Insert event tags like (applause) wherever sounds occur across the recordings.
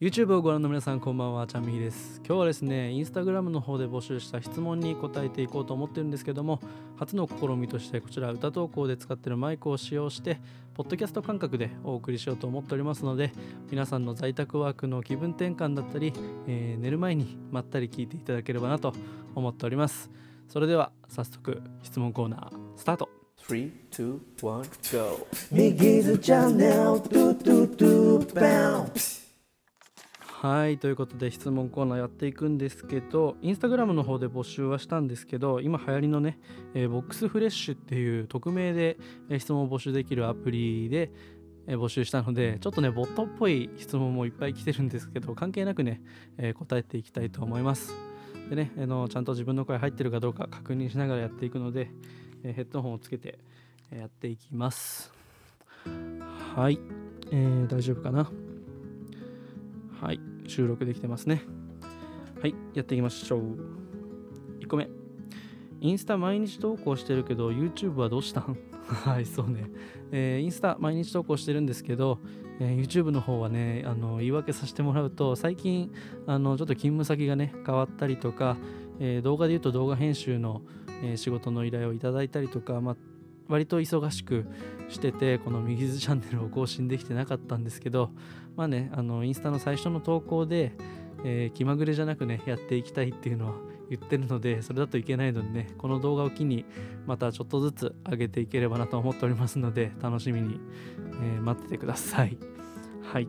YouTube をご覧の皆さんこんばんは。ちゃんみひです。今日はですねインスタグラムの方で募集した質問に答えていこうと思ってるんですけども初の試みとしてこちら歌投稿で使ってるマイクを使用してポッドキャスト感覚でお送りしようと思っておりますので皆さんの在宅ワークの気分転換だったり、えー寝る前にまったり聞いていただければなと思っております。それでは早速質問コーナースタート。3、2、1、GO! 右ズチャンネルトゥトゥトゥバウンはいということで質問コーナーやっていくんですけどインスタグラムの方で募集はしたんですけど今流行りのね、えーボックスフレッシュっていう匿名で、質問を募集できるアプリで、募集したのでちょっとねボットっぽい質問もいっぱい来てるんですけど関係なくね、えー答えていきたいと思います。でね、あのちゃんと自分の声入ってるかどうか確認しながらやっていくので、えーヘッドホンをつけて、やっていきます。はい、えー大丈夫かな？はい、収録できてますね。はい、やっていきましょう。1個目。インスタ毎日投稿してるけど、YouTube はどうしたん？(laughs) はい、そうね、えーインスタ毎日投稿してるんですけど、えー YouTube の方はね、あの言い訳させてもらうと、最近、あのちょっと勤務先がね、変わったりとか、えー動画で言うと動画編集の、えー仕事の依頼をいただいたりとか、まあ、割と忙しくしててこの右ズチャンネルを更新できてなかったんですけどまあねあのインスタの最初の投稿で、えー気まぐれじゃなくねやっていきたいっていうのは言ってるのでそれだといけないのでねこの動画を機にまたちょっとずつ上げていければなと思っておりますので楽しみに、えー待っててください。はい。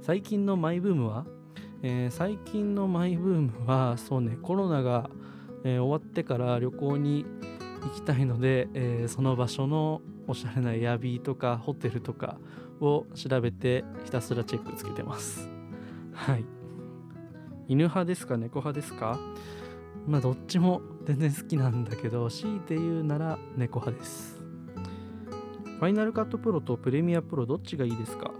最近のマイブームは、えー最近のマイブームはそうねコロナが、えー終わってから旅行に行きたいので、えーその場所のおしゃれなエアビーとかホテルとかを調べてひたすらチェックつけてます。はい。犬派ですか猫派ですか？まあどっちも全然好きなんだけど強いて言うなら猫派です。ファイナルカットプロとプレミアプロどっちがいいですか？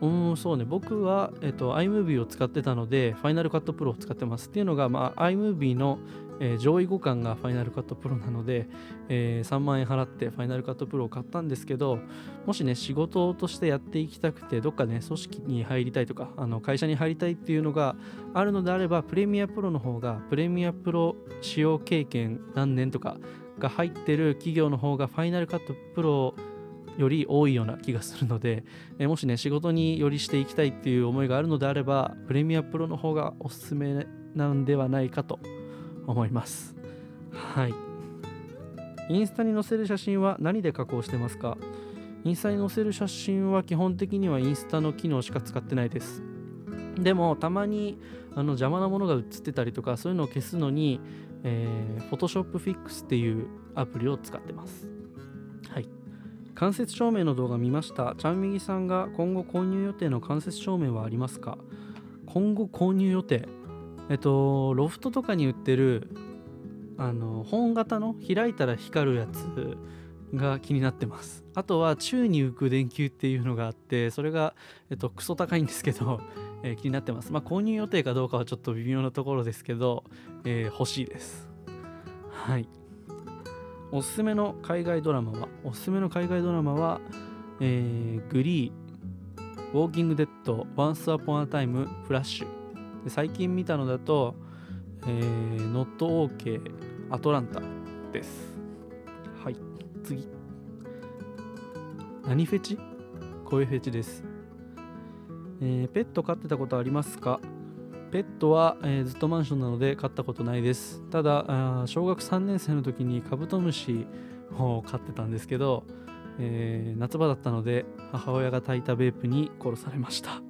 うんそうね。僕は、えっと、iMovie を使ってたのでファイナルカットプロを使ってます。っていうのが、まあ、iMovie の、えー上位互換がファイナルカットプロなので、えー3万円払ってファイナルカットプロを買ったんですけどもしね仕事としてやっていきたくてどっかね組織に入りたいとかあの会社に入りたいっていうのがあるのであればプレミアプロの方がプレミアプロ使用経験何年とかが入ってる企業の方がファイナルカットプロより多いような気がするので、えもしね仕事によりしていきたいっていう思いがあるのであればプレミアプロの方がおすすめなんではないかと思います。はい。インスタに載せる写真は何で加工してますか？インスタに載せる写真は基本的にはインスタの機能しか使ってないです。でもたまにあの邪魔なものが写ってたりとかそういうのを消すのに、えー、Photoshop Fix っていうアプリを使ってます。はい。間接照明の動画見ました。ちゃんみぎさんが今後購入予定の間接照明はありますか？今後購入予定。えっとロフトとかに売ってるあの本型の開いたら光るやつが気になってます。あとは宙に浮く電球っていうのがあってそれが、えっと、クソ高いんですけど、(laughs) えー気になってます。まあ購入予定かどうかはちょっと微妙なところですけど、えー欲しいです。はい。おすすめの海外ドラマはおすすめの海外ドラマは、えー Glee Walking Dead、 Once Upon a Time、フラッシュ。で最近見たのだと、えー、 Not Okay、アトランタです。はい、次。何フェチ？声フェチです。えーペット飼ってたことありますか？ペットは、えーずっとマンションなので飼ったことないです。ただ、小学3年生の時にカブトムシを飼ってたんですけど、えー夏場だったので母親が焚いたベープに殺されました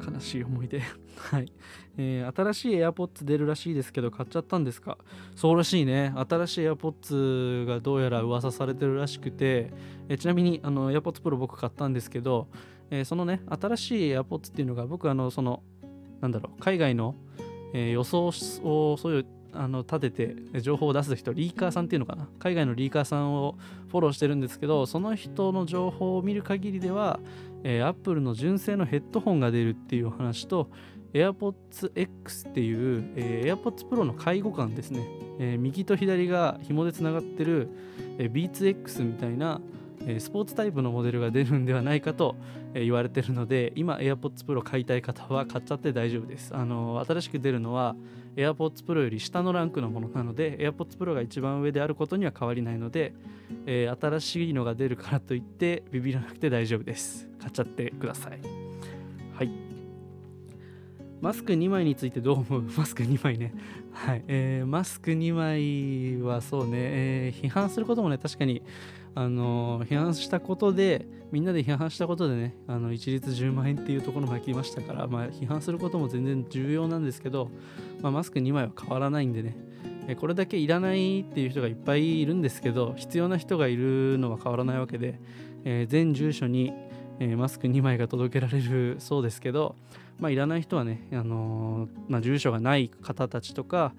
悲しい思い出。はい、えー新しい AirPods 出るらしいですけど買っちゃったんですか？そうらしいね。新しい AirPods がどうやら噂されてるらしくて、えーちなみにあの AirPods Pro 僕買ったんですけど、えーそのね新しい AirPods っていうのが僕あのそのなんだろう海外の、えー予想をそういうあの立ててえ情報を出す人リーカーさんっていうのかな？海外のリーカーさんをフォローしてるんですけどその人の情報を見る限りでは、えー、Apple の純正のヘッドホンが出るっていう話と AirPods X っていう、えー AirPods Pro の介護感ですね、えー右と左が紐でつながってる、えー Beats X みたいな、えースポーツタイプのモデルが出るんではないかと、えー言われてるので今 AirPods Pro 買いたい方は買っちゃって大丈夫です。あのー新しく出るのは AirPods Pro より下のランクのものなので AirPods Pro が一番上であることには変わりないので、えー新しいのが出るからといってビビらなくて大丈夫です。買っちゃってください。はい。マスク2枚についてどう思う？(laughs) マスク2枚ね。はい、えーマスク2枚はそうね、えー批判することもね確かにあの批判したことでみんなで批判したことでねあの一律10万円っていうところまで来ましたから、まあ、批判することも全然重要なんですけど、まあ、マスク2枚は変わらないんでねこれだけいらないっていう人がいっぱいいるんですけど必要な人がいるのは変わらないわけで、えー全住所に、えーマスク2枚が届けられるそうですけど、まあ、いらない人はね、あのまあ、住所がない方たちとか、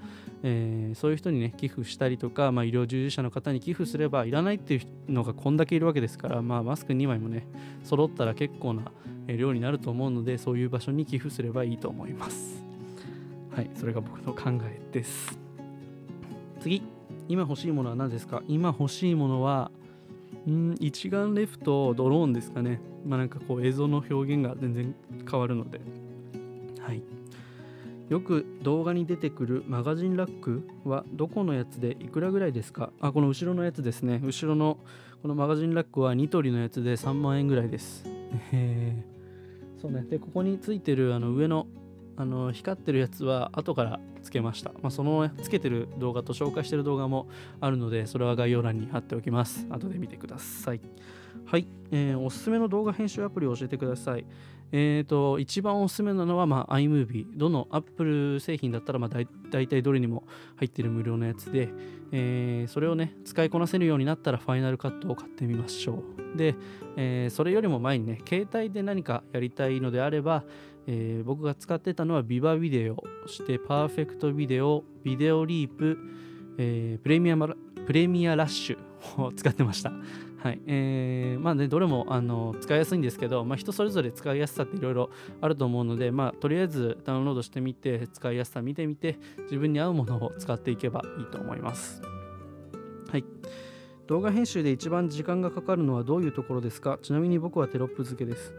えーそういう人にね寄付したりとか、まあ、医療従事者の方に寄付すればいらないっていうのがこんだけいるわけですから、まあ、マスク2枚もね揃ったら結構な量になると思うのでそういう場所に寄付すればいいと思います。はいそれが僕の考えです。次今欲しいものは何ですか？今欲しいものはん一眼レフとドローンですかね。まあなんかこう映像の表現が全然変わるので。はい。よく動画に出てくるマガジンラックはどこのやつでいくらぐらいですか？あこの後ろのやつですね。後ろのこのマガジンラックはニトリのやつで3万円ぐらいです。へー。そうね。でここについてるあの上のあの光ってるやつは後からつけました、まあ、そのつけてる動画と紹介してる動画もあるのでそれは概要欄に貼っておきます。後で見てください。はい、えーおすすめの動画編集アプリを教えてくださいえー、と一番おすすめなのは、まあ、iMovie どの Apple 製品だったら、まあ、だ大体どれにも入ってる無料のやつで、えーそれをね使いこなせるようになったらファイナルカットを買ってみましょう。で、えーそれよりも前にね携帯で何かやりたいのであれば、えー僕が使ってたのはビバビデオ。そしてパーフェクトビデオビデオリープ、えプレミアプレミアラッシュを使ってました。はい。えーまあねどれもあの使いやすいんですけど、まあ、人それぞれ使いやすさっていろいろあると思うので、まあ、とりあえずダウンロードしてみて使いやすさ見てみて自分に合うものを使っていけばいいと思います。はい。動画編集で一番時間がかかるのはどういうところですか？ちなみに僕はテロップ付けです。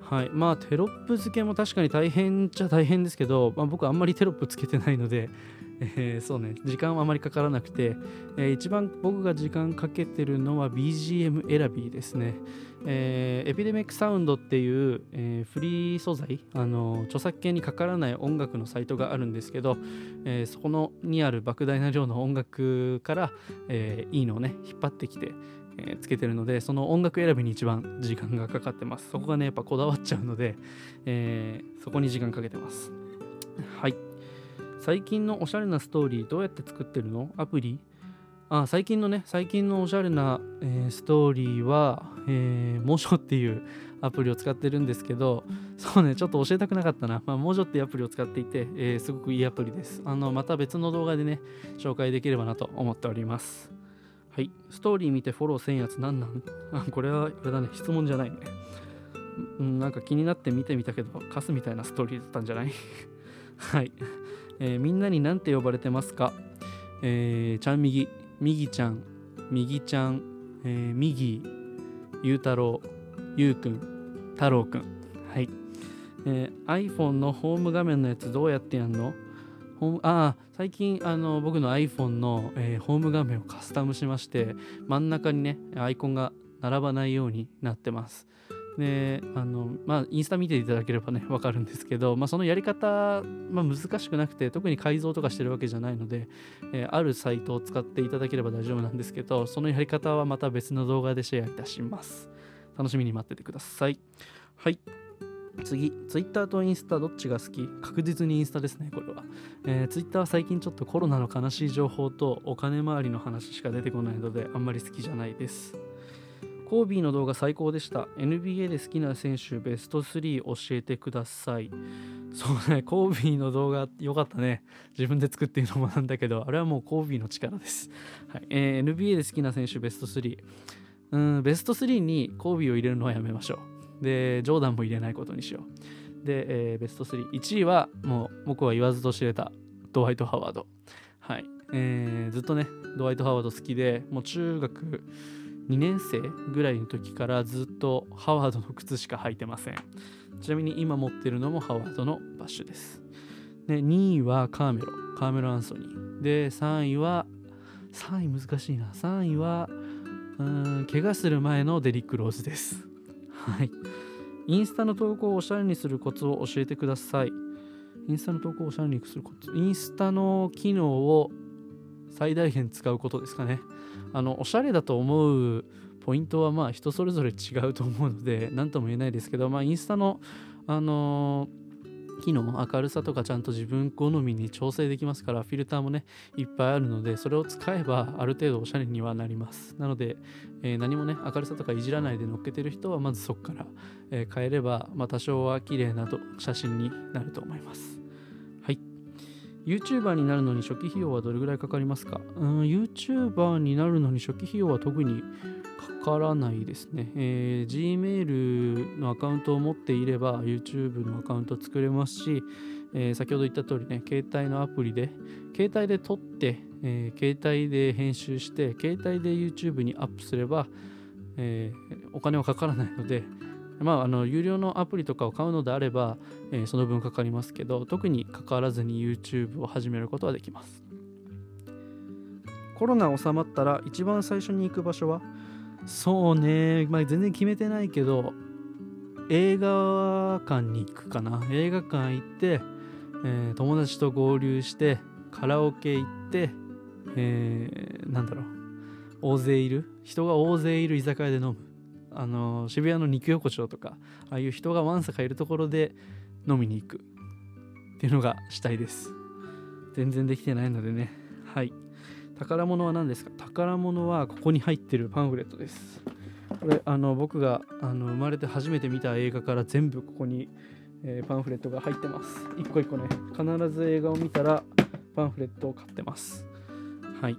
はい。まあテロップ付けも確かに大変っちゃ大変ですけど、まあ、僕あんまりテロップつけてないので、えーそうね。時間はあまりかからなくて、えー一番僕が時間かけてるのは BGM 選びですね、えーエピデミックサウンドっていう、えーフリー素材あの著作権にかからない音楽のサイトがあるんですけど、えーそこのにある莫大な量の音楽から、えいいのをね引っ張ってきて、えつけてるのでその音楽選びに一番時間がかかってます。そこがねやっぱこだわっちゃうので、えそこに時間かけてます。はい。最近のおしゃれなストーリーどうやって作ってるの？アプリ？あ最近のね最近のおしゃれな、えーストーリーは、えー、モジョっていう (laughs) アプリを使ってるんですけどそうねちょっと教えたくなかったな、まあ、モジョっていうアプリを使っていて、えーすごくいいアプリです。あのまた別の動画でね紹介できればなと思っております。はい。ストーリー見てフォローせんやつなんなん？(laughs) あこれはあれだね。質問じゃないね。うんなんか気になって見てみたけどカスみたいなストーリーだったんじゃない？(laughs) はい、えーみんなに何て呼ばれてますか？えー、ちゃんみぎみぎちゃん。みぎちゃん、えー、みぎゆうたろう。ゆうくん。太郎くん。はい、えー iPhone のホーム画面のやつどうやってやんの？ホームああ最近あの僕の iPhone の、えーホーム画面をカスタムしまして真ん中にねアイコンが並ばないようになってます。であのまあインスタ見ていただければね (laughs) わかるんですけど、まあ、そのやり方、まあ、難しくなくて特に改造とかしてるわけじゃないので、えーあるサイトを使っていただければ大丈夫なんですけどそのやり方はまた別の動画でシェアいたします。楽しみに待っててください。はい。次、Twitter とインスタどっちが好き？確実にインスタですね、これは。えー、Twitter は最近ちょっとコロナの悲しい情報とお金回りの話しか出てこないので、あんまり好きじゃないです。コービーの動画最高でした。NBA で好きな選手ベスト3教えてください。そうね、コービーの動画良かったね。自分で作っていうのもなんだけど、あれはもうコービーの力です。はいえー NBA で好きな選手ベスト3。うん、ベスト3にコービーを入れるのはやめましょう。で、ジョーダンも入れないことにしよう。で、えーベスト3。1位はもう僕は言わずと知れたドワイト・ハワード。はい。えーずっとね、ドワイト・ハワード好きで、もう中学2年生ぐらいの時からずっとハワードの靴しか履いてません。ちなみに今持ってるのもハワードのバッシュです。で2位はカーメロカーメロ・アンソニー。で3位は3位難しいな。3位はうん怪我する前のデリック・ローズです。はい。インスタの投稿をおしゃれにするコツを教えてください。インスタの投稿をおしゃれにするコツ。インスタの機能を最大限使うことですかね。あのおしゃれだと思うポイントはまあ人それぞれ違うと思うので何とも言えないですけどまあインスタのあのー機能明るさとかちゃんと自分好みに調整できますからフィルターもねいっぱいあるのでそれを使えばある程度おしゃれにはなります。なので、えー何もね明るさとかいじらないで乗っけてる人はまずそこから、えー変えれば、まあ、多少は綺麗なと写真になると思います。YouTuber になるのに初期費用はどれぐらいかかりますか？うん YouTuber になるのに初期費用は特にかからないですね、えー Gmail のアカウントを持っていれば YouTube のアカウント作れますし、えー先ほど言った通りね携帯のアプリで携帯で撮って、えー携帯で編集して携帯で YouTube にアップすれば、えお金はかからないのでまあ、あの有料のアプリとかを買うのであれば、えーその分かかりますけど特に関わらずに YouTube を始めることはできます。コロナ収まったら一番最初に行く場所は？そうね、まあ、全然決めてないけど映画館に行くかな。映画館行って、えー友達と合流してカラオケ行って、えーなんだろう。大勢いる？人が大勢いる居酒屋で飲むあの渋谷の肉横丁とかああいう人がわんさかいるところで飲みに行くっていうのがしたいです。全然できてないのでね。はい。宝物は何ですか？宝物はここに入ってるパンフレットです。これあの僕があの生まれて初めて見た映画から全部ここに、えーパンフレットが入ってます。一個一個ね。必ず映画を見たらパンフレットを買ってます。はい。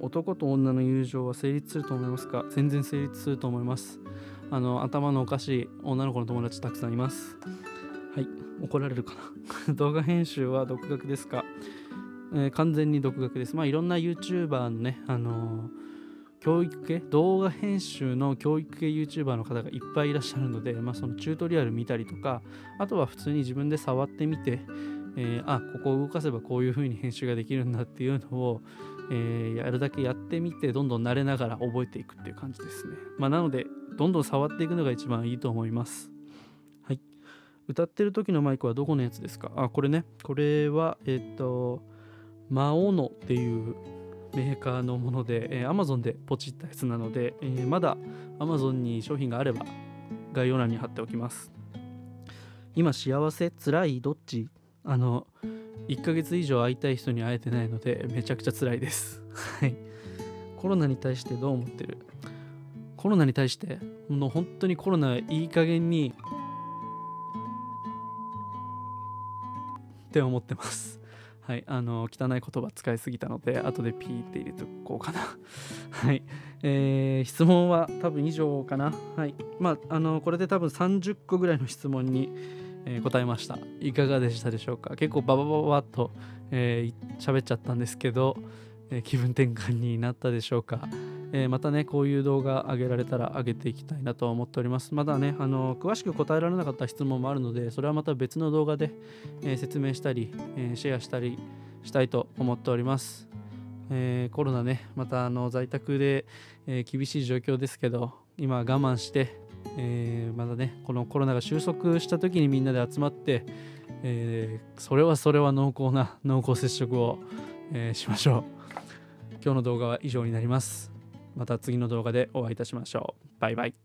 男と女の友情は成立すると思いますか？全然成立すると思います。あの頭のおかしい女の子の友達たくさんいます。はい。怒られるかな？(laughs) 動画編集は独学ですか、えー完全に独学です。まあいろんな YouTuber のねあのー教育系？動画編集の教育系 YouTuber の方がいっぱいいらっしゃるので、まあ、そのチュートリアル見たりとかあとは普通に自分で触ってみて、えーあここを動かせばこういう風に編集ができるんだっていうのを、えーやるだけやってみてどんどん慣れながら覚えていくっていう感じですね、まあ、なのでどんどん触っていくのが一番いいと思います。はい。歌ってる時のマイクはどこのやつですか？あこれね。これはえっ、とマオノっていうメーカーのもので、えー Amazon でポチったやつなので、えーまだ Amazon に商品があれば概要欄に貼っておきます。今幸せ辛いどっち？あの1ヶ月以上会いたい人に会えてないのでめちゃくちゃ辛いです。はい。コロナに対してどう思ってる？コロナに対してもう本当にコロナいい加減にって思ってます。はい、あの汚い言葉使いすぎたので後でピーって入れておこうかな。はい、えー質問は多分以上かな。はい。まああのこれで多分30個ぐらいの質問に、えー答えました。いかがでしたでしょうか？結構バババババッとえー喋っちゃったんですけど、えー気分転換になったでしょうか、えーまたねこういう動画上げられたら上げていきたいなと思っております。まだねあの詳しく答えられなかった質問もあるのでそれはまた別の動画で、えー説明したり、えーシェアしたりしたいと思っております、えーコロナねまたあの在宅で、えー厳しい状況ですけど今我慢して、えーまだねこのコロナが収束した時にみんなで集まって、えーそれはそれは濃厚な濃厚接触を、えーしましょう。今日の動画は以上になります。また次の動画でお会いいたしましょう。バイバイ。